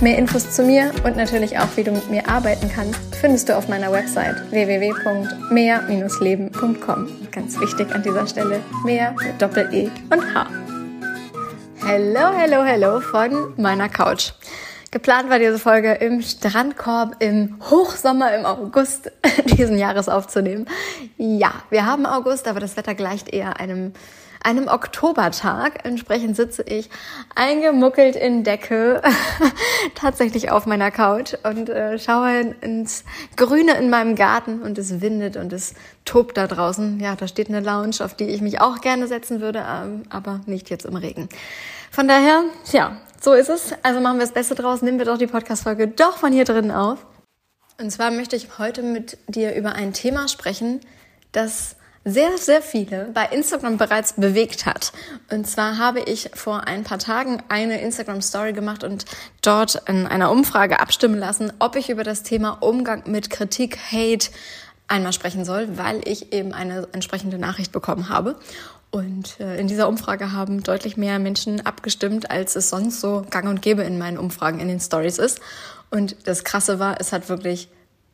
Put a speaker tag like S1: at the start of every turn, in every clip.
S1: Mehr Infos zu mir und natürlich auch, wie du mit mir arbeiten kannst, findest du auf meiner Website www.mehr-leben.com. Ganz wichtig an dieser Stelle, mehr mit Doppel-E und H. Hello, hello, hello von meiner Couch. Geplant war diese Folge im Strandkorb im Hochsommer im August diesen Jahres aufzunehmen. Ja, wir haben August, aber das Wetter gleicht eher einem einem Oktobertag. Entsprechend sitze ich eingemuckelt in Decke tatsächlich auf meiner Couch und äh, schaue ins Grüne in meinem Garten und es windet und es tobt da draußen. Ja, da steht eine Lounge, auf die ich mich auch gerne setzen würde, ähm, aber nicht jetzt im Regen. Von daher, ja, so ist es. Also machen wir das Beste draus. Nehmen wir doch die Podcast-Folge doch von hier drinnen auf. Und zwar möchte ich heute mit dir über ein Thema sprechen, das sehr, sehr viele bei Instagram bereits bewegt hat. Und zwar habe ich vor ein paar Tagen eine Instagram Story gemacht und dort in einer Umfrage abstimmen lassen, ob ich über das Thema Umgang mit Kritik, Hate einmal sprechen soll, weil ich eben eine entsprechende Nachricht bekommen habe. Und äh, in dieser Umfrage haben deutlich mehr Menschen abgestimmt, als es sonst so gang und gäbe in meinen Umfragen in den Stories ist. Und das Krasse war, es hat wirklich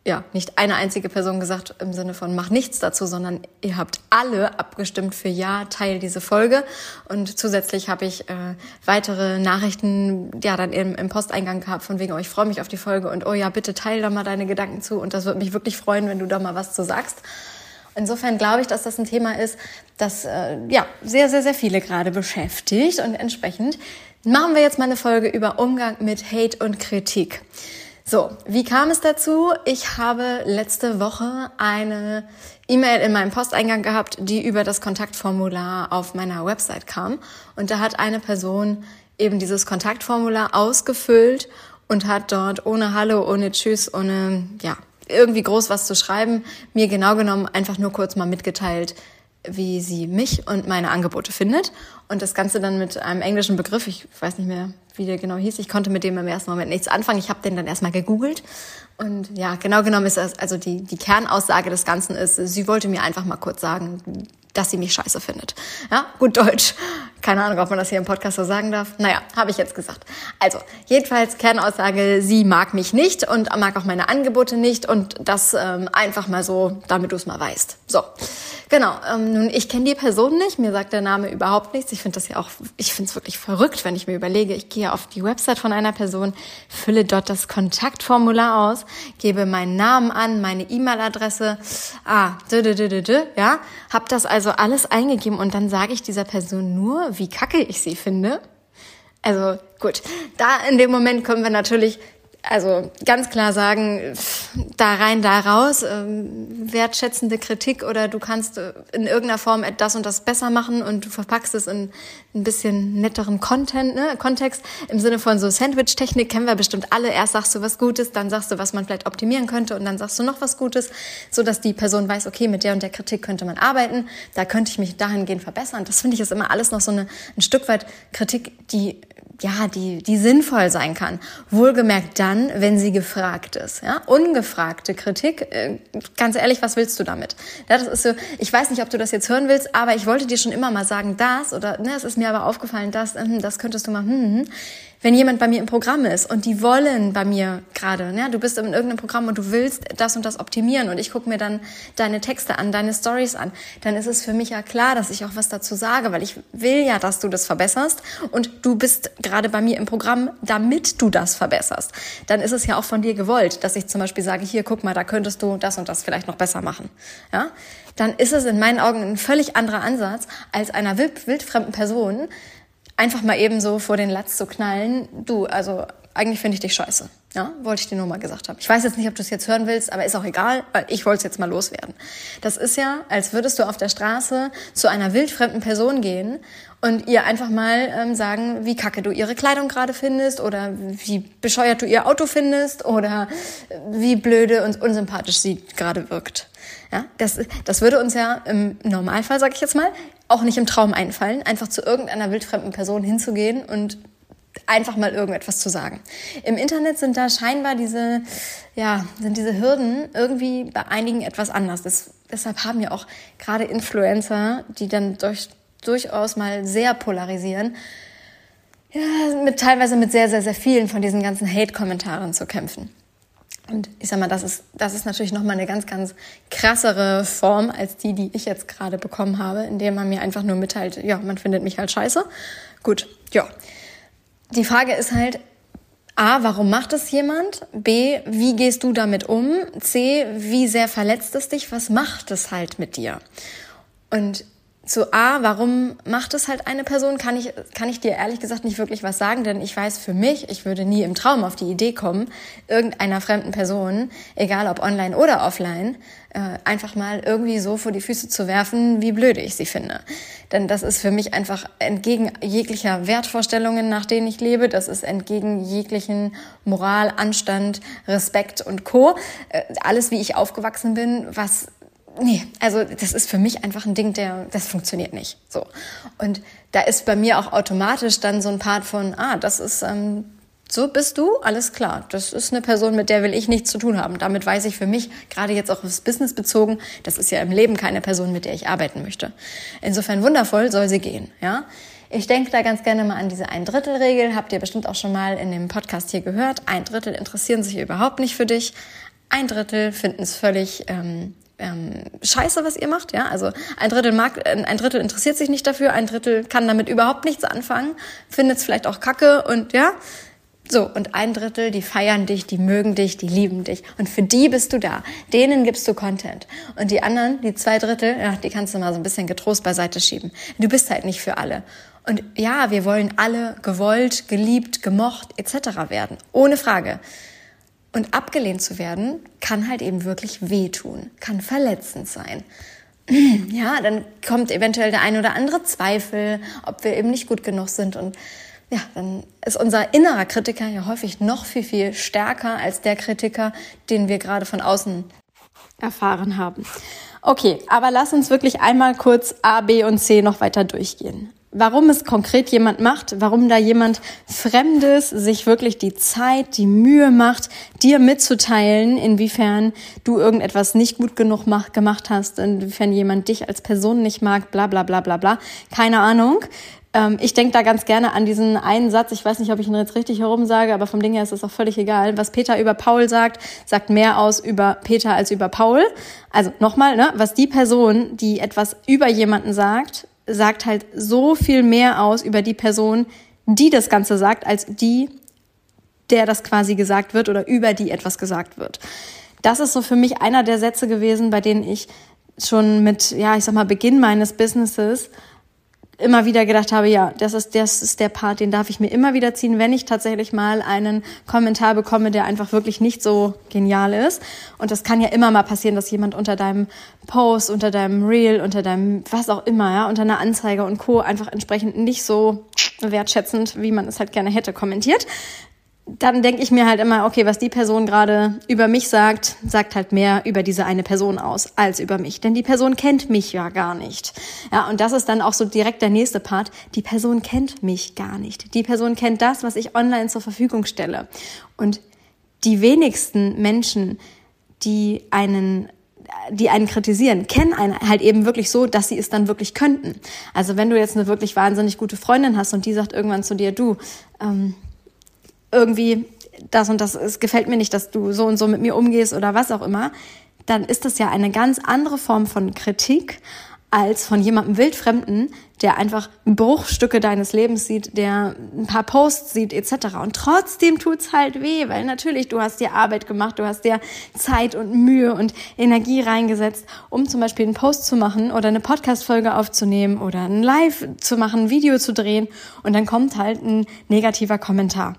S1: ja, nicht eine einzige Person gesagt im Sinne von mach nichts dazu, sondern ihr habt alle abgestimmt für ja, teil diese Folge. Und zusätzlich habe ich äh, weitere Nachrichten ja dann im, im Posteingang gehabt von wegen, oh, ich freue mich auf die Folge und oh ja, bitte teil da mal deine Gedanken zu und das würde mich wirklich freuen, wenn du da mal was zu sagst. Insofern glaube ich, dass das ein Thema ist, das äh, ja sehr, sehr, sehr viele gerade beschäftigt und entsprechend machen wir jetzt mal eine Folge über Umgang mit Hate und Kritik. So, wie kam es dazu? Ich habe letzte Woche eine E-Mail in meinem Posteingang gehabt, die über das Kontaktformular auf meiner Website kam. Und da hat eine Person eben dieses Kontaktformular ausgefüllt und hat dort ohne Hallo, ohne Tschüss, ohne, ja, irgendwie groß was zu schreiben, mir genau genommen einfach nur kurz mal mitgeteilt, wie sie mich und meine Angebote findet. Und das Ganze dann mit einem englischen Begriff, ich weiß nicht mehr, wie der genau hieß. Ich konnte mit dem im ersten Moment nichts anfangen. Ich habe den dann erstmal gegoogelt. Und ja, genau genommen ist das, also die, die Kernaussage des Ganzen ist, sie wollte mir einfach mal kurz sagen, dass sie mich scheiße findet. Ja, gut Deutsch. Keine Ahnung, ob man das hier im Podcast so sagen darf. Naja, habe ich jetzt gesagt. Also, jedenfalls Kernaussage, sie mag mich nicht und mag auch meine Angebote nicht und das ähm, einfach mal so, damit du es mal weißt. So, genau. Ähm, nun, ich kenne die Person nicht, mir sagt der Name überhaupt nichts. Ich finde das ja auch, ich finde es wirklich verrückt, wenn ich mir überlege, ich gehe auf die Website von einer Person, fülle dort das Kontaktformular aus, gebe meinen Namen an, meine E-Mail-Adresse, ah, dü, dü, dü, dü, dü, ja, hab das also alles eingegeben und dann sage ich dieser Person nur, wie kacke ich sie finde. Also gut, da in dem Moment können wir natürlich also ganz klar sagen, da rein, da raus, ähm, wertschätzende Kritik oder du kannst äh, in irgendeiner Form das und das besser machen und du verpackst es in ein bisschen netteren Content, ne, Kontext. Im Sinne von so Sandwich-Technik kennen wir bestimmt alle. Erst sagst du was Gutes, dann sagst du, was man vielleicht optimieren könnte und dann sagst du noch was Gutes, so dass die Person weiß, okay, mit der und der Kritik könnte man arbeiten, da könnte ich mich dahingehend verbessern. Das finde ich ist immer alles noch so eine, ein Stück weit Kritik, die ja, die, die sinnvoll sein kann. Wohlgemerkt dann, wenn sie gefragt ist. Ja? Ungefragte Kritik, äh, ganz ehrlich, was willst du damit? Ja, das ist so, ich weiß nicht, ob du das jetzt hören willst, aber ich wollte dir schon immer mal sagen, das oder ne, es ist mir aber aufgefallen, das, hm, das könntest du mal, hm, hm, hm wenn jemand bei mir im Programm ist und die wollen bei mir gerade, ne, du bist in irgendeinem Programm und du willst das und das optimieren und ich gucke mir dann deine Texte an, deine Stories an, dann ist es für mich ja klar, dass ich auch was dazu sage, weil ich will ja, dass du das verbesserst und du bist gerade bei mir im Programm, damit du das verbesserst. Dann ist es ja auch von dir gewollt, dass ich zum Beispiel sage, hier, guck mal, da könntest du das und das vielleicht noch besser machen. Ja? Dann ist es in meinen Augen ein völlig anderer Ansatz als einer wild, wildfremden Person, einfach mal eben so vor den Latz zu knallen, du, also eigentlich finde ich dich scheiße. Ja, wollte ich dir nur mal gesagt haben. Ich weiß jetzt nicht, ob du es jetzt hören willst, aber ist auch egal, weil ich wollte es jetzt mal loswerden. Das ist ja, als würdest du auf der Straße zu einer wildfremden Person gehen und ihr einfach mal ähm, sagen, wie kacke du ihre Kleidung gerade findest oder wie bescheuert du ihr Auto findest oder wie blöde und unsympathisch sie gerade wirkt. Ja, das, das würde uns ja im Normalfall, sage ich jetzt mal, auch nicht im Traum einfallen, einfach zu irgendeiner wildfremden Person hinzugehen und einfach mal irgendetwas zu sagen. Im Internet sind da scheinbar diese, ja, sind diese Hürden irgendwie bei einigen etwas anders. Das, deshalb haben ja auch gerade Influencer, die dann durch, durchaus mal sehr polarisieren, ja, mit teilweise mit sehr, sehr, sehr vielen von diesen ganzen Hate-Kommentaren zu kämpfen. Und ich sag mal, das ist, das ist natürlich nochmal eine ganz, ganz krassere Form als die, die ich jetzt gerade bekommen habe, indem man mir einfach nur mitteilt, ja, man findet mich halt scheiße. Gut, ja die Frage ist halt, A, warum macht es jemand? B, wie gehst du damit um? C, wie sehr verletzt es dich? Was macht es halt mit dir? Und zu A, warum macht es halt eine Person, kann ich, kann ich dir ehrlich gesagt nicht wirklich was sagen, denn ich weiß für mich, ich würde nie im Traum auf die Idee kommen, irgendeiner fremden Person, egal ob online oder offline, äh, einfach mal irgendwie so vor die Füße zu werfen, wie blöde ich sie finde. Denn das ist für mich einfach entgegen jeglicher Wertvorstellungen, nach denen ich lebe. Das ist entgegen jeglichen Moral, Anstand, Respekt und Co. Äh, alles, wie ich aufgewachsen bin, was nee, also das ist für mich einfach ein Ding, der, das funktioniert nicht. So. Und da ist bei mir auch automatisch dann so ein Part von, ah, das ist, ähm, so bist du, alles klar. Das ist eine Person, mit der will ich nichts zu tun haben. Damit weiß ich für mich, gerade jetzt auch aufs Business bezogen, das ist ja im Leben keine Person, mit der ich arbeiten möchte. Insofern wundervoll soll sie gehen, ja. Ich denke da ganz gerne mal an diese Ein-Drittel-Regel. Habt ihr bestimmt auch schon mal in dem Podcast hier gehört. Ein Drittel interessieren sich überhaupt nicht für dich. Ein Drittel finden es völlig ähm, ähm, scheiße, was ihr macht. Ja, also ein Drittel mag, ein Drittel interessiert sich nicht dafür, ein Drittel kann damit überhaupt nichts anfangen, findet es vielleicht auch Kacke und ja. So, und ein Drittel, die feiern dich, die mögen dich, die lieben dich. Und für die bist du da. Denen gibst du Content. Und die anderen, die zwei Drittel, ja, die kannst du mal so ein bisschen getrost beiseite schieben. Du bist halt nicht für alle. Und ja, wir wollen alle gewollt, geliebt, gemocht etc. werden. Ohne Frage. Und abgelehnt zu werden, kann halt eben wirklich wehtun, kann verletzend sein. Ja, dann kommt eventuell der ein oder andere Zweifel, ob wir eben nicht gut genug sind. Und ja, dann ist unser innerer Kritiker ja häufig noch viel, viel stärker als der Kritiker, den wir gerade von außen erfahren haben. Okay, aber lass uns wirklich einmal kurz A, B und C noch weiter durchgehen warum es konkret jemand macht, warum da jemand Fremdes sich wirklich die Zeit, die Mühe macht, dir mitzuteilen, inwiefern du irgendetwas nicht gut genug mach, gemacht hast, inwiefern jemand dich als Person nicht mag, bla bla bla bla bla. Keine Ahnung. Ähm, ich denke da ganz gerne an diesen einen Satz, ich weiß nicht, ob ich ihn jetzt richtig herum sage, aber vom Ding her ist es auch völlig egal. Was Peter über Paul sagt, sagt mehr aus über Peter als über Paul. Also nochmal, ne, was die Person, die etwas über jemanden sagt, sagt halt so viel mehr aus über die Person, die das Ganze sagt, als die, der das quasi gesagt wird oder über die etwas gesagt wird. Das ist so für mich einer der Sätze gewesen, bei denen ich schon mit, ja, ich sag mal, Beginn meines Businesses immer wieder gedacht habe, ja, das ist, das ist der Part, den darf ich mir immer wieder ziehen, wenn ich tatsächlich mal einen Kommentar bekomme, der einfach wirklich nicht so genial ist. Und das kann ja immer mal passieren, dass jemand unter deinem Post, unter deinem Reel, unter deinem was auch immer, ja, unter einer Anzeige und Co. einfach entsprechend nicht so wertschätzend, wie man es halt gerne hätte, kommentiert dann denke ich mir halt immer, okay, was die Person gerade über mich sagt, sagt halt mehr über diese eine Person aus als über mich. Denn die Person kennt mich ja gar nicht. Ja, und das ist dann auch so direkt der nächste Part. Die Person kennt mich gar nicht. Die Person kennt das, was ich online zur Verfügung stelle. Und die wenigsten Menschen, die einen die einen kritisieren, kennen einen halt eben wirklich so, dass sie es dann wirklich könnten. Also wenn du jetzt eine wirklich wahnsinnig gute Freundin hast und die sagt irgendwann zu dir, du, ähm, irgendwie das und das, es gefällt mir nicht, dass du so und so mit mir umgehst oder was auch immer, dann ist das ja eine ganz andere Form von Kritik als von jemandem Wildfremden, der einfach Bruchstücke deines Lebens sieht, der ein paar Posts sieht etc. Und trotzdem tut's halt weh, weil natürlich du hast dir Arbeit gemacht, du hast dir Zeit und Mühe und Energie reingesetzt, um zum Beispiel einen Post zu machen oder eine Podcast-Folge aufzunehmen oder ein Live zu machen, ein Video zu drehen und dann kommt halt ein negativer Kommentar.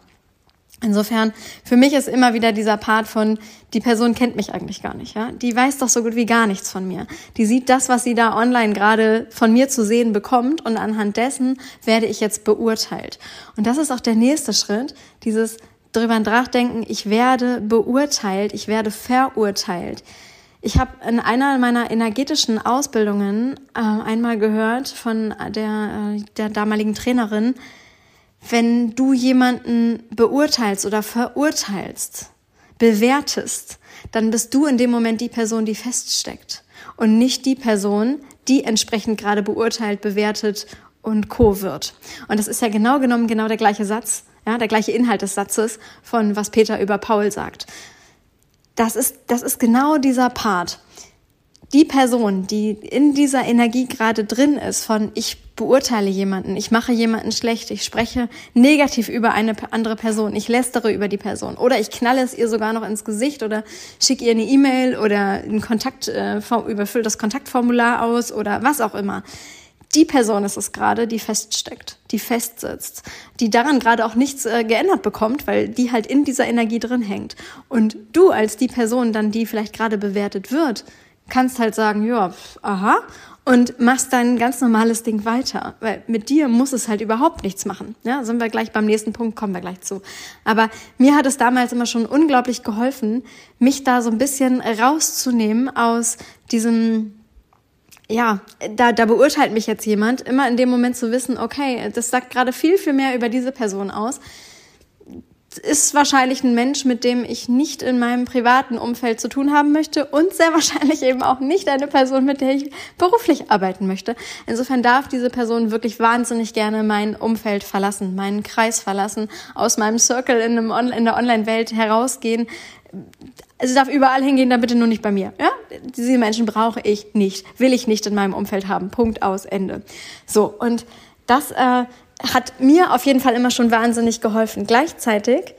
S1: Insofern, für mich ist immer wieder dieser Part von, die Person kennt mich eigentlich gar nicht, ja. Die weiß doch so gut wie gar nichts von mir. Die sieht das, was sie da online gerade von mir zu sehen bekommt und anhand dessen werde ich jetzt beurteilt. Und das ist auch der nächste Schritt, dieses drüber nachdenken, ich werde beurteilt, ich werde verurteilt. Ich habe in einer meiner energetischen Ausbildungen äh, einmal gehört von der, äh, der damaligen Trainerin, wenn du jemanden beurteilst oder verurteilst, bewertest, dann bist du in dem Moment die Person, die feststeckt und nicht die Person, die entsprechend gerade beurteilt, bewertet und co wird. Und das ist ja genau genommen genau der gleiche Satz, ja, der gleiche Inhalt des Satzes von was Peter über Paul sagt. Das ist, das ist genau dieser Part die Person, die in dieser Energie gerade drin ist, von ich beurteile jemanden, ich mache jemanden schlecht, ich spreche negativ über eine andere Person, ich lästere über die Person oder ich knalle es ihr sogar noch ins Gesicht oder schicke ihr eine E-Mail oder ein Kontakt, äh, überfülle das Kontaktformular aus oder was auch immer. Die Person ist es gerade, die feststeckt, die festsitzt, die daran gerade auch nichts äh, geändert bekommt, weil die halt in dieser Energie drin hängt. Und du als die Person dann, die vielleicht gerade bewertet wird, kannst halt sagen, ja, aha, und machst dein ganz normales Ding weiter. Weil mit dir muss es halt überhaupt nichts machen. Ja, sind wir gleich beim nächsten Punkt, kommen wir gleich zu. Aber mir hat es damals immer schon unglaublich geholfen, mich da so ein bisschen rauszunehmen aus diesem, ja, da, da beurteilt mich jetzt jemand, immer in dem Moment zu wissen, okay, das sagt gerade viel, viel mehr über diese Person aus ist wahrscheinlich ein Mensch, mit dem ich nicht in meinem privaten Umfeld zu tun haben möchte und sehr wahrscheinlich eben auch nicht eine Person, mit der ich beruflich arbeiten möchte. Insofern darf diese Person wirklich wahnsinnig gerne mein Umfeld verlassen, meinen Kreis verlassen, aus meinem Circle in, einem On in der Online-Welt herausgehen. Sie darf überall hingehen, dann bitte nur nicht bei mir. Ja? Diese Menschen brauche ich nicht, will ich nicht in meinem Umfeld haben. Punkt aus Ende. So und das äh, hat mir auf jeden Fall immer schon wahnsinnig geholfen. Gleichzeitig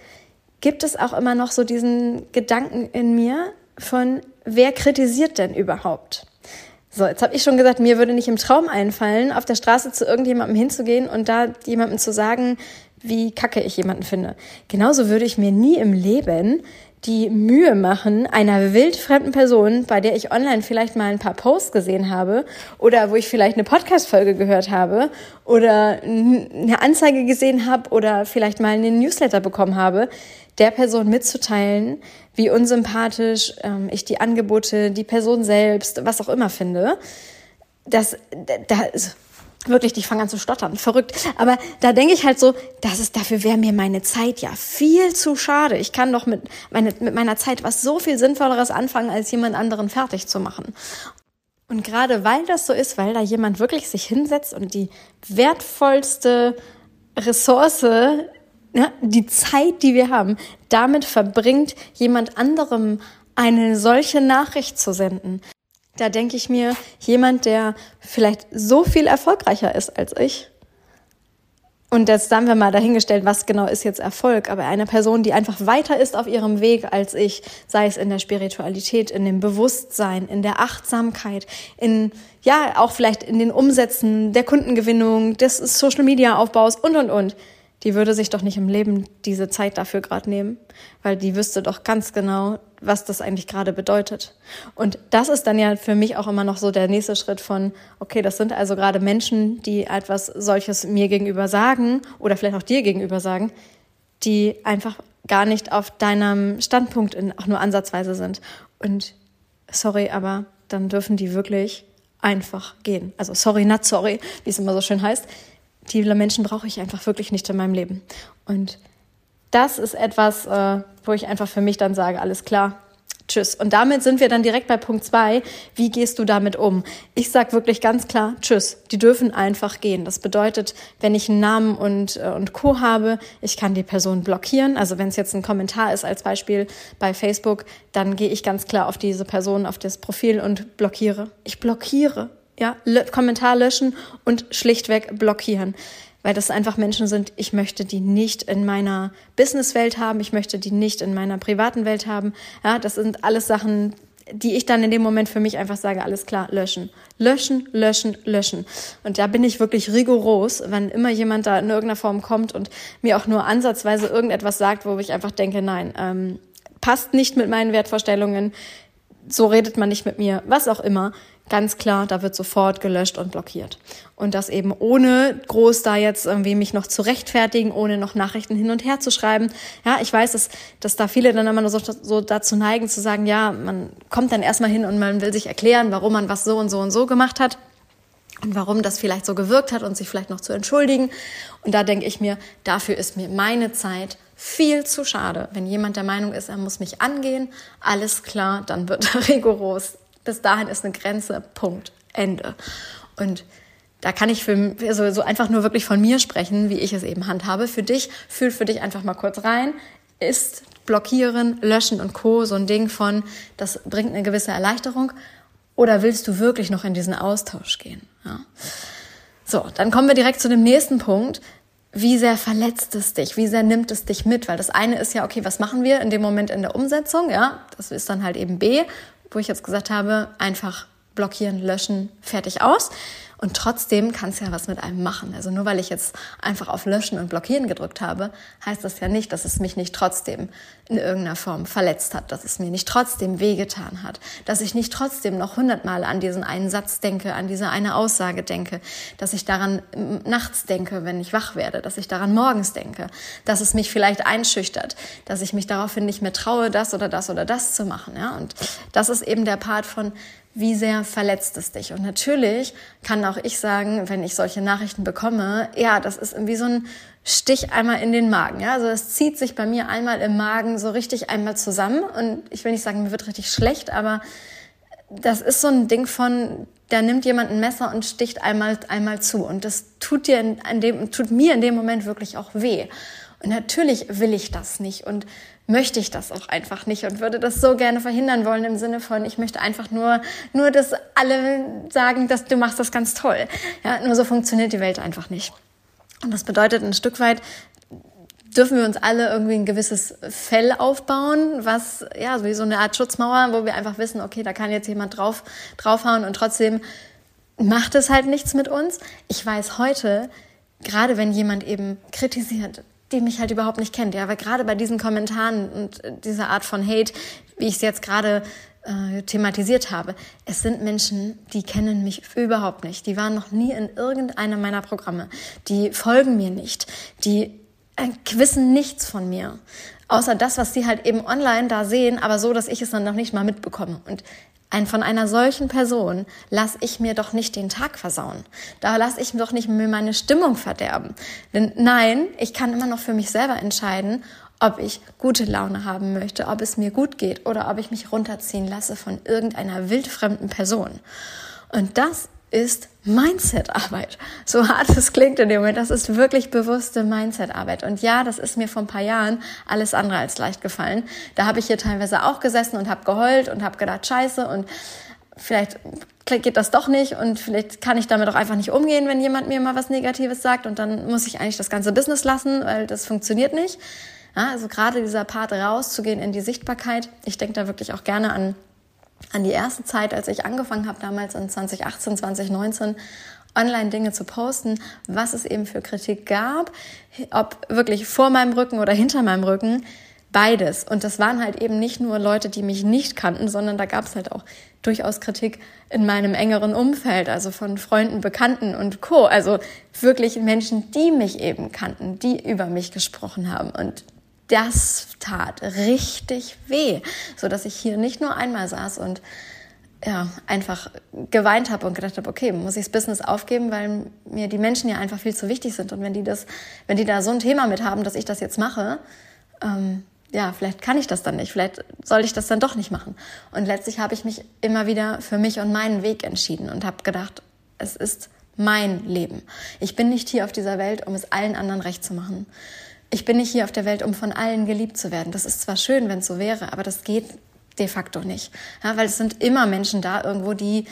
S1: gibt es auch immer noch so diesen Gedanken in mir von, wer kritisiert denn überhaupt? So, jetzt habe ich schon gesagt, mir würde nicht im Traum einfallen, auf der Straße zu irgendjemandem hinzugehen und da jemandem zu sagen, wie kacke ich jemanden finde. Genauso würde ich mir nie im Leben die Mühe machen, einer wildfremden Person, bei der ich online vielleicht mal ein paar Posts gesehen habe oder wo ich vielleicht eine Podcast-Folge gehört habe oder eine Anzeige gesehen habe oder vielleicht mal einen Newsletter bekommen habe, der Person mitzuteilen, wie unsympathisch ähm, ich die Angebote, die Person selbst, was auch immer finde. Das, da ist wirklich, ich fange an zu stottern, verrückt. Aber da denke ich halt so, das ist dafür wäre mir meine Zeit ja viel zu schade. Ich kann doch mit, meine, mit meiner Zeit was so viel Sinnvolleres anfangen, als jemand anderen fertig zu machen. Und gerade weil das so ist, weil da jemand wirklich sich hinsetzt und die wertvollste Ressource, ja, die Zeit, die wir haben, damit verbringt, jemand anderem eine solche Nachricht zu senden. Da denke ich mir, jemand, der vielleicht so viel erfolgreicher ist als ich, und jetzt haben wir mal dahingestellt, was genau ist jetzt Erfolg, aber eine Person, die einfach weiter ist auf ihrem Weg als ich, sei es in der Spiritualität, in dem Bewusstsein, in der Achtsamkeit, in, ja, auch vielleicht in den Umsätzen der Kundengewinnung, des Social Media Aufbaus und, und, und die würde sich doch nicht im Leben diese Zeit dafür gerade nehmen, weil die wüsste doch ganz genau, was das eigentlich gerade bedeutet. Und das ist dann ja für mich auch immer noch so der nächste Schritt von, okay, das sind also gerade Menschen, die etwas solches mir gegenüber sagen oder vielleicht auch dir gegenüber sagen, die einfach gar nicht auf deinem Standpunkt in, auch nur ansatzweise sind. Und sorry, aber dann dürfen die wirklich einfach gehen. Also sorry, not sorry, wie es immer so schön heißt die Menschen brauche ich einfach wirklich nicht in meinem Leben. Und das ist etwas, äh, wo ich einfach für mich dann sage, alles klar, tschüss. Und damit sind wir dann direkt bei Punkt zwei. Wie gehst du damit um? Ich sage wirklich ganz klar, tschüss. Die dürfen einfach gehen. Das bedeutet, wenn ich einen Namen und, äh, und Co. habe, ich kann die Person blockieren. Also wenn es jetzt ein Kommentar ist als Beispiel bei Facebook, dann gehe ich ganz klar auf diese Person, auf das Profil und blockiere. Ich blockiere ja, Kommentar löschen und schlichtweg blockieren. Weil das einfach Menschen sind, ich möchte die nicht in meiner Businesswelt haben, ich möchte die nicht in meiner privaten Welt haben. Ja, das sind alles Sachen, die ich dann in dem Moment für mich einfach sage, alles klar, löschen. Löschen, löschen, löschen. Und da bin ich wirklich rigoros, wenn immer jemand da in irgendeiner Form kommt und mir auch nur ansatzweise irgendetwas sagt, wo ich einfach denke, nein, ähm, passt nicht mit meinen Wertvorstellungen, so redet man nicht mit mir, was auch immer ganz klar, da wird sofort gelöscht und blockiert. Und das eben ohne groß da jetzt irgendwie mich noch zu rechtfertigen, ohne noch Nachrichten hin und her zu schreiben. Ja, ich weiß, dass, dass da viele dann immer nur so, so dazu neigen zu sagen, ja, man kommt dann erstmal hin und man will sich erklären, warum man was so und so und so gemacht hat und warum das vielleicht so gewirkt hat und sich vielleicht noch zu entschuldigen. Und da denke ich mir, dafür ist mir meine Zeit viel zu schade. Wenn jemand der Meinung ist, er muss mich angehen, alles klar, dann wird er rigoros bis dahin ist eine Grenze, Punkt, Ende. Und da kann ich für, also so einfach nur wirklich von mir sprechen, wie ich es eben handhabe. Für dich, fühl für dich einfach mal kurz rein. Ist Blockieren, Löschen und Co. so ein Ding von, das bringt eine gewisse Erleichterung? Oder willst du wirklich noch in diesen Austausch gehen? Ja. So, dann kommen wir direkt zu dem nächsten Punkt. Wie sehr verletzt es dich? Wie sehr nimmt es dich mit? Weil das eine ist ja, okay, was machen wir in dem Moment in der Umsetzung? Ja, das ist dann halt eben B wo ich jetzt gesagt habe, einfach blockieren, löschen, fertig aus. Und trotzdem kann es ja was mit einem machen. Also nur weil ich jetzt einfach auf Löschen und Blockieren gedrückt habe, heißt das ja nicht, dass es mich nicht trotzdem in irgendeiner Form verletzt hat, dass es mir nicht trotzdem wehgetan hat, dass ich nicht trotzdem noch hundertmal an diesen einen Satz denke, an diese eine Aussage denke, dass ich daran nachts denke, wenn ich wach werde, dass ich daran morgens denke, dass es mich vielleicht einschüchtert, dass ich mich daraufhin nicht mehr traue, das oder das oder das zu machen. Ja? Und das ist eben der Part von wie sehr verletzt es dich? Und natürlich kann auch ich sagen, wenn ich solche Nachrichten bekomme, ja, das ist irgendwie so ein Stich einmal in den Magen. Ja, also es zieht sich bei mir einmal im Magen so richtig einmal zusammen. Und ich will nicht sagen, mir wird richtig schlecht, aber das ist so ein Ding von, da nimmt jemand ein Messer und sticht einmal, einmal zu. Und das tut dir in, in dem, tut mir in dem Moment wirklich auch weh. Und natürlich will ich das nicht und möchte ich das auch einfach nicht und würde das so gerne verhindern wollen im Sinne von, ich möchte einfach nur, nur, dass alle sagen, dass du machst das ganz toll. Ja, nur so funktioniert die Welt einfach nicht. Und das bedeutet ein Stück weit, dürfen wir uns alle irgendwie ein gewisses Fell aufbauen, was ja wie so eine Art Schutzmauer, wo wir einfach wissen, okay, da kann jetzt jemand drauf draufhauen und trotzdem macht es halt nichts mit uns. Ich weiß heute, gerade wenn jemand eben kritisiert, die mich halt überhaupt nicht kennt. Ja, weil gerade bei diesen Kommentaren und dieser Art von Hate, wie ich es jetzt gerade äh, thematisiert habe, es sind Menschen, die kennen mich überhaupt nicht. Die waren noch nie in irgendeinem meiner Programme. Die folgen mir nicht. Die äh, wissen nichts von mir. Außer das, was sie halt eben online da sehen, aber so, dass ich es dann noch nicht mal mitbekomme. Und ein, von einer solchen Person lasse ich mir doch nicht den Tag versauen. Da lasse ich doch nicht mir meine Stimmung verderben. Denn nein, ich kann immer noch für mich selber entscheiden, ob ich gute Laune haben möchte, ob es mir gut geht oder ob ich mich runterziehen lasse von irgendeiner wildfremden Person. Und das ist Mindset-Arbeit. So hart es klingt in dem Moment, das ist wirklich bewusste Mindset-Arbeit. Und ja, das ist mir vor ein paar Jahren alles andere als leicht gefallen. Da habe ich hier teilweise auch gesessen und habe geheult und habe gedacht, scheiße und vielleicht geht das doch nicht und vielleicht kann ich damit auch einfach nicht umgehen, wenn jemand mir mal was Negatives sagt und dann muss ich eigentlich das ganze Business lassen, weil das funktioniert nicht. Ja, also gerade dieser Part rauszugehen in die Sichtbarkeit. Ich denke da wirklich auch gerne an an die erste Zeit, als ich angefangen habe, damals in 2018, 2019, online Dinge zu posten, was es eben für Kritik gab, ob wirklich vor meinem Rücken oder hinter meinem Rücken, beides. Und das waren halt eben nicht nur Leute, die mich nicht kannten, sondern da gab es halt auch durchaus Kritik in meinem engeren Umfeld, also von Freunden, Bekannten und Co. Also wirklich Menschen, die mich eben kannten, die über mich gesprochen haben. Und das tat richtig weh, so dass ich hier nicht nur einmal saß und ja, einfach geweint habe und gedacht habe, okay, muss ich das Business aufgeben, weil mir die Menschen ja einfach viel zu wichtig sind. Und wenn die das, wenn die da so ein Thema mit haben, dass ich das jetzt mache, ähm, ja, vielleicht kann ich das dann nicht, vielleicht soll ich das dann doch nicht machen. Und letztlich habe ich mich immer wieder für mich und meinen Weg entschieden und habe gedacht, es ist mein Leben. Ich bin nicht hier auf dieser Welt, um es allen anderen recht zu machen ich bin nicht hier auf der Welt, um von allen geliebt zu werden. Das ist zwar schön, wenn es so wäre, aber das geht de facto nicht. Ja, weil es sind immer Menschen da irgendwo, die,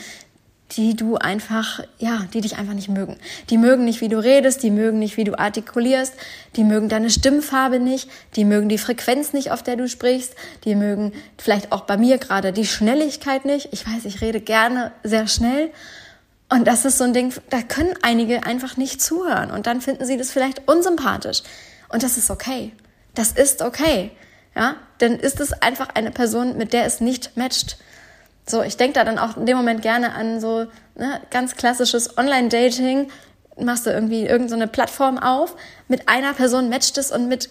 S1: die du einfach, ja, die dich einfach nicht mögen. Die mögen nicht, wie du redest, die mögen nicht, wie du artikulierst, die mögen deine Stimmfarbe nicht, die mögen die Frequenz nicht, auf der du sprichst, die mögen vielleicht auch bei mir gerade die Schnelligkeit nicht. Ich weiß, ich rede gerne sehr schnell. Und das ist so ein Ding, da können einige einfach nicht zuhören und dann finden sie das vielleicht unsympathisch. Und das ist okay. Das ist okay. Ja, dann ist es einfach eine Person, mit der es nicht matcht. So, ich denke da dann auch in dem Moment gerne an so ne, ganz klassisches Online-Dating. Machst du irgendwie irgendeine so Plattform auf, mit einer Person matcht es und mit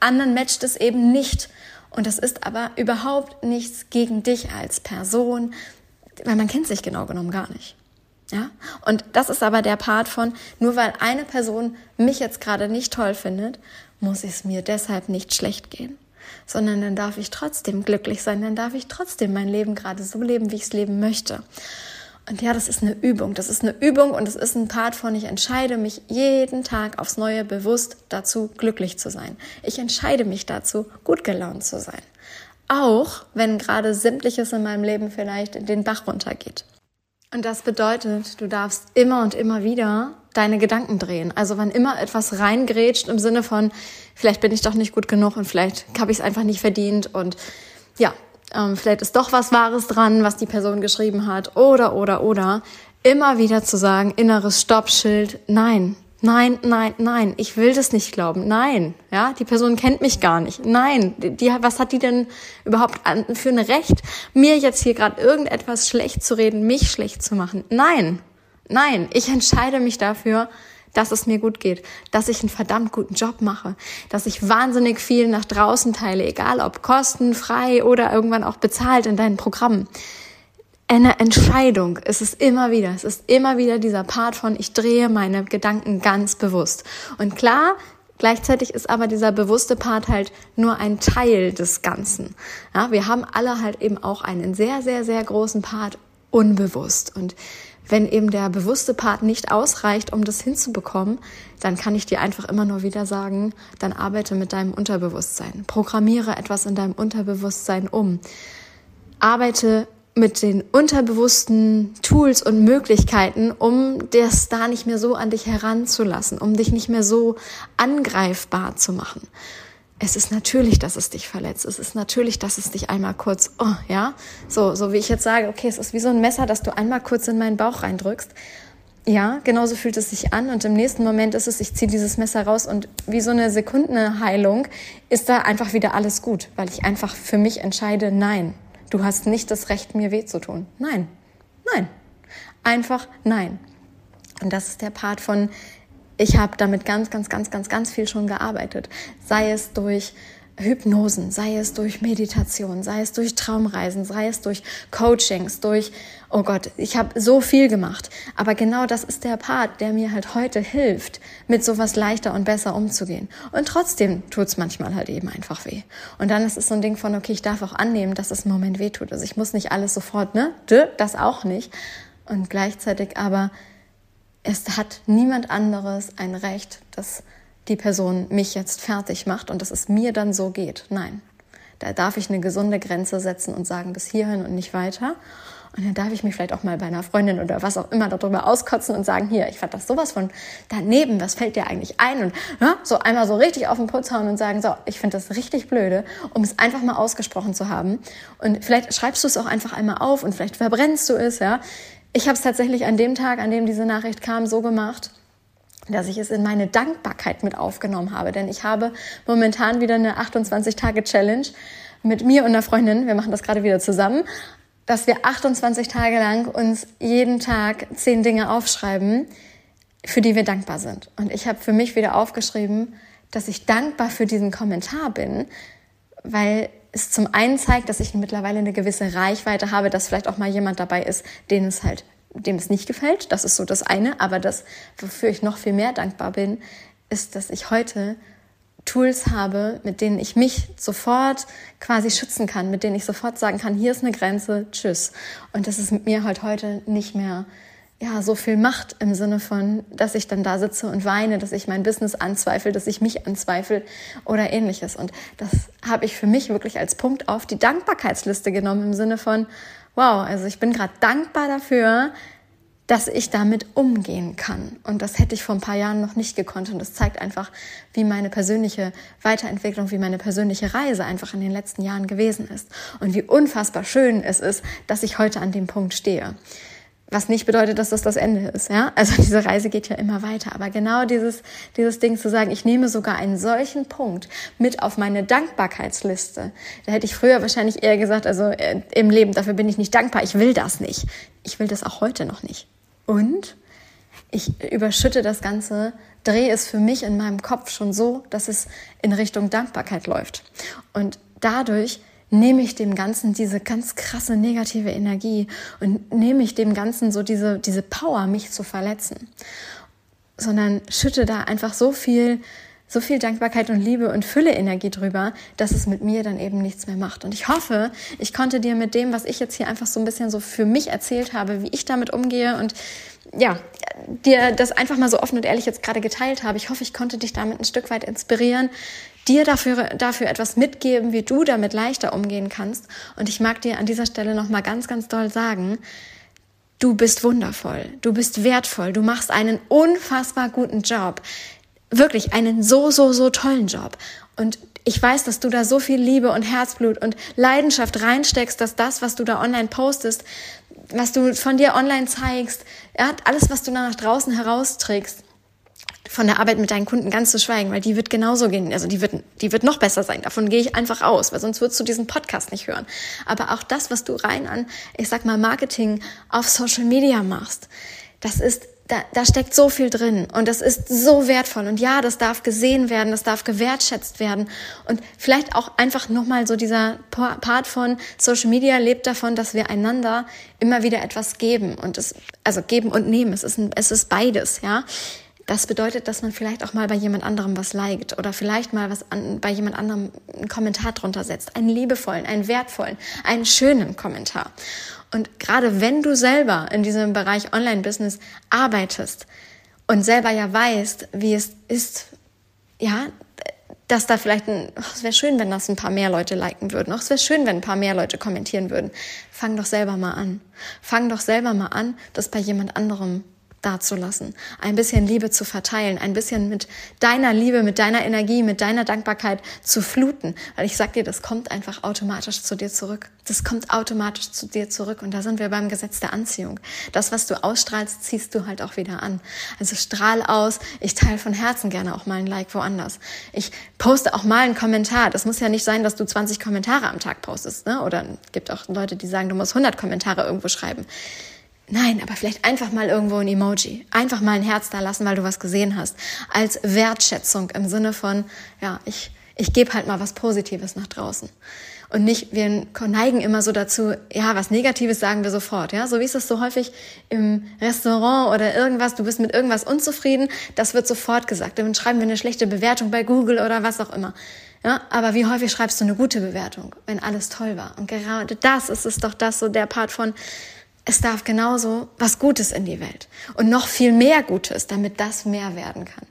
S1: anderen matcht es eben nicht. Und das ist aber überhaupt nichts gegen dich als Person, weil man kennt sich genau genommen gar nicht. Ja? Und das ist aber der Part von, nur weil eine Person mich jetzt gerade nicht toll findet, muss es mir deshalb nicht schlecht gehen sondern dann darf ich trotzdem glücklich sein, dann darf ich trotzdem mein Leben gerade so leben, wie ich es leben möchte. Und ja, das ist eine Übung. Das ist eine Übung und es ist ein Part von, ich entscheide mich jeden Tag aufs Neue bewusst dazu, glücklich zu sein. Ich entscheide mich dazu, gut gelaunt zu sein. Auch wenn gerade sämtliches in meinem Leben vielleicht in den Bach runtergeht. Und das bedeutet, du darfst immer und immer wieder deine Gedanken drehen. Also wann immer etwas reingrätscht im Sinne von, vielleicht bin ich doch nicht gut genug und vielleicht habe ich es einfach nicht verdient und ja, ähm, vielleicht ist doch was Wahres dran, was die Person geschrieben hat oder, oder, oder. Immer wieder zu sagen, inneres Stoppschild, nein, nein, nein, nein, ich will das nicht glauben, nein, ja, die Person kennt mich gar nicht, nein, die, was hat die denn überhaupt an, für ein Recht, mir jetzt hier gerade irgendetwas schlecht zu reden, mich schlecht zu machen, nein, Nein, ich entscheide mich dafür, dass es mir gut geht, dass ich einen verdammt guten Job mache, dass ich wahnsinnig viel nach draußen teile, egal ob kostenfrei oder irgendwann auch bezahlt in deinen Programmen. Eine Entscheidung ist es immer wieder. Es ist immer wieder dieser Part von, ich drehe meine Gedanken ganz bewusst. Und klar, Gleichzeitig ist aber dieser bewusste Part halt nur ein Teil des Ganzen. Ja, wir haben alle halt eben auch einen sehr, sehr, sehr großen Part unbewusst. Und wenn eben der bewusste Part nicht ausreicht, um das hinzubekommen, dann kann ich dir einfach immer nur wieder sagen, dann arbeite mit deinem Unterbewusstsein. Programmiere etwas in deinem Unterbewusstsein um. Arbeite mit den unterbewussten Tools und Möglichkeiten, um das da nicht mehr so an dich heranzulassen, um dich nicht mehr so angreifbar zu machen es ist natürlich, dass es dich verletzt. Es ist natürlich, dass es dich einmal kurz, oh, ja, so, so wie ich jetzt sage, okay, es ist wie so ein Messer, das du einmal kurz in meinen Bauch reindrückst. Ja, genauso fühlt es sich an und im nächsten Moment ist es, ich ziehe dieses Messer raus und wie so eine Sekundenheilung ist da einfach wieder alles gut, weil ich einfach für mich entscheide, nein, du hast nicht das Recht, mir weh zu tun. Nein, nein, einfach nein. Und das ist der Part von, ich habe damit ganz, ganz, ganz, ganz, ganz viel schon gearbeitet. Sei es durch Hypnosen, sei es durch Meditation, sei es durch Traumreisen, sei es durch Coachings, durch, oh Gott, ich habe so viel gemacht. Aber genau das ist der Part, der mir halt heute hilft, mit sowas leichter und besser umzugehen. Und trotzdem tut's manchmal halt eben einfach weh. Und dann ist es so ein Ding von, okay, ich darf auch annehmen, dass es im Moment weh tut. Also ich muss nicht alles sofort, ne? Das auch nicht. Und gleichzeitig aber es hat niemand anderes ein Recht, dass die Person mich jetzt fertig macht und dass es mir dann so geht. Nein. Da darf ich eine gesunde Grenze setzen und sagen, bis hierhin und nicht weiter. Und dann darf ich mich vielleicht auch mal bei einer Freundin oder was auch immer darüber auskotzen und sagen, hier, ich fand das sowas von daneben, was fällt dir eigentlich ein? Und ja, so einmal so richtig auf den Putz hauen und sagen, so, ich finde das richtig blöde, um es einfach mal ausgesprochen zu haben. Und vielleicht schreibst du es auch einfach einmal auf und vielleicht verbrennst du es, ja. Ich habe es tatsächlich an dem Tag, an dem diese Nachricht kam, so gemacht, dass ich es in meine Dankbarkeit mit aufgenommen habe. Denn ich habe momentan wieder eine 28-Tage-Challenge mit mir und einer Freundin. Wir machen das gerade wieder zusammen, dass wir 28 Tage lang uns jeden Tag zehn Dinge aufschreiben, für die wir dankbar sind. Und ich habe für mich wieder aufgeschrieben, dass ich dankbar für diesen Kommentar bin, weil es zum einen zeigt, dass ich mittlerweile eine gewisse Reichweite habe, dass vielleicht auch mal jemand dabei ist, den es halt, dem es nicht gefällt. Das ist so das eine. Aber das, wofür ich noch viel mehr dankbar bin, ist, dass ich heute Tools habe, mit denen ich mich sofort quasi schützen kann, mit denen ich sofort sagen kann, hier ist eine Grenze, tschüss. Und das ist mit mir halt heute nicht mehr ja, so viel macht im Sinne von, dass ich dann da sitze und weine, dass ich mein Business anzweifle, dass ich mich anzweifle oder ähnliches. Und das habe ich für mich wirklich als Punkt auf die Dankbarkeitsliste genommen im Sinne von, wow, also ich bin gerade dankbar dafür, dass ich damit umgehen kann. Und das hätte ich vor ein paar Jahren noch nicht gekonnt. Und das zeigt einfach, wie meine persönliche Weiterentwicklung, wie meine persönliche Reise einfach in den letzten Jahren gewesen ist. Und wie unfassbar schön es ist, dass ich heute an dem Punkt stehe. Was nicht bedeutet, dass das das Ende ist, ja? Also diese Reise geht ja immer weiter. Aber genau dieses, dieses Ding zu sagen, ich nehme sogar einen solchen Punkt mit auf meine Dankbarkeitsliste. Da hätte ich früher wahrscheinlich eher gesagt, also äh, im Leben, dafür bin ich nicht dankbar. Ich will das nicht. Ich will das auch heute noch nicht. Und ich überschütte das Ganze, drehe es für mich in meinem Kopf schon so, dass es in Richtung Dankbarkeit läuft. Und dadurch nehme ich dem Ganzen diese ganz krasse negative Energie und nehme ich dem Ganzen so diese, diese Power, mich zu verletzen. Sondern schütte da einfach so viel so viel Dankbarkeit und Liebe und Fülle Energie drüber, dass es mit mir dann eben nichts mehr macht. Und ich hoffe, ich konnte dir mit dem, was ich jetzt hier einfach so ein bisschen so für mich erzählt habe, wie ich damit umgehe und ja, dir das einfach mal so offen und ehrlich jetzt gerade geteilt habe. Ich hoffe, ich konnte dich damit ein Stück weit inspirieren, dir dafür, dafür etwas mitgeben, wie du damit leichter umgehen kannst. Und ich mag dir an dieser Stelle nochmal ganz, ganz doll sagen, du bist wundervoll, du bist wertvoll, du machst einen unfassbar guten Job wirklich einen so, so, so tollen Job. Und ich weiß, dass du da so viel Liebe und Herzblut und Leidenschaft reinsteckst, dass das, was du da online postest, was du von dir online zeigst, ja, alles, was du da nach draußen herausträgst, von der Arbeit mit deinen Kunden ganz zu schweigen, weil die wird genauso gehen, also die wird, die wird noch besser sein. Davon gehe ich einfach aus, weil sonst würdest du diesen Podcast nicht hören. Aber auch das, was du rein an, ich sag mal, Marketing auf Social Media machst, das ist da, da steckt so viel drin und das ist so wertvoll und ja, das darf gesehen werden, das darf gewertschätzt werden und vielleicht auch einfach nochmal so dieser Part von Social Media lebt davon, dass wir einander immer wieder etwas geben und es, also geben und nehmen, es ist, ein, es ist beides, ja. Das bedeutet, dass man vielleicht auch mal bei jemand anderem was liked oder vielleicht mal was an, bei jemand anderem einen Kommentar drunter setzt. Einen liebevollen, einen wertvollen, einen schönen Kommentar. Und gerade wenn du selber in diesem Bereich Online-Business arbeitest und selber ja weißt, wie es ist, ja, dass da vielleicht ein, oh, es wäre schön, wenn das ein paar mehr Leute liken würden. Oh, es wäre schön, wenn ein paar mehr Leute kommentieren würden. Fang doch selber mal an. Fang doch selber mal an, das bei jemand anderem dazulassen, ein bisschen Liebe zu verteilen, ein bisschen mit deiner Liebe, mit deiner Energie, mit deiner Dankbarkeit zu fluten. Weil ich sag dir, das kommt einfach automatisch zu dir zurück. Das kommt automatisch zu dir zurück. Und da sind wir beim Gesetz der Anziehung. Das, was du ausstrahlst, ziehst du halt auch wieder an. Also strahl aus. Ich teile von Herzen gerne auch mal ein Like woanders. Ich poste auch mal einen Kommentar. Das muss ja nicht sein, dass du 20 Kommentare am Tag postest. Ne? Oder gibt auch Leute, die sagen, du musst 100 Kommentare irgendwo schreiben. Nein, aber vielleicht einfach mal irgendwo ein Emoji. Einfach mal ein Herz da lassen, weil du was gesehen hast. Als Wertschätzung im Sinne von, ja, ich, ich gebe halt mal was Positives nach draußen. Und nicht, wir neigen immer so dazu, ja, was Negatives sagen wir sofort, ja. So wie ist es so häufig im Restaurant oder irgendwas, du bist mit irgendwas unzufrieden, das wird sofort gesagt. Dann schreiben wir eine schlechte Bewertung bei Google oder was auch immer. Ja, aber wie häufig schreibst du eine gute Bewertung, wenn alles toll war? Und gerade das ist es doch das so der Part von, es darf genauso was Gutes in die Welt und noch viel mehr Gutes, damit das mehr werden kann.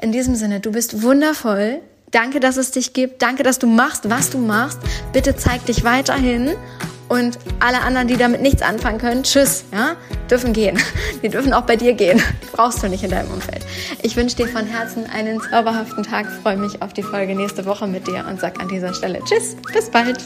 S1: In diesem Sinne, du bist wundervoll. Danke, dass es dich gibt. Danke, dass du machst, was du machst. Bitte zeig dich weiterhin. Und alle anderen, die damit nichts anfangen können, tschüss, ja, dürfen gehen. Die dürfen auch bei dir gehen. brauchst du nicht in deinem Umfeld. Ich wünsche dir von Herzen einen zauberhaften Tag, freue mich auf die Folge nächste Woche mit dir und sag an dieser Stelle Tschüss, bis bald.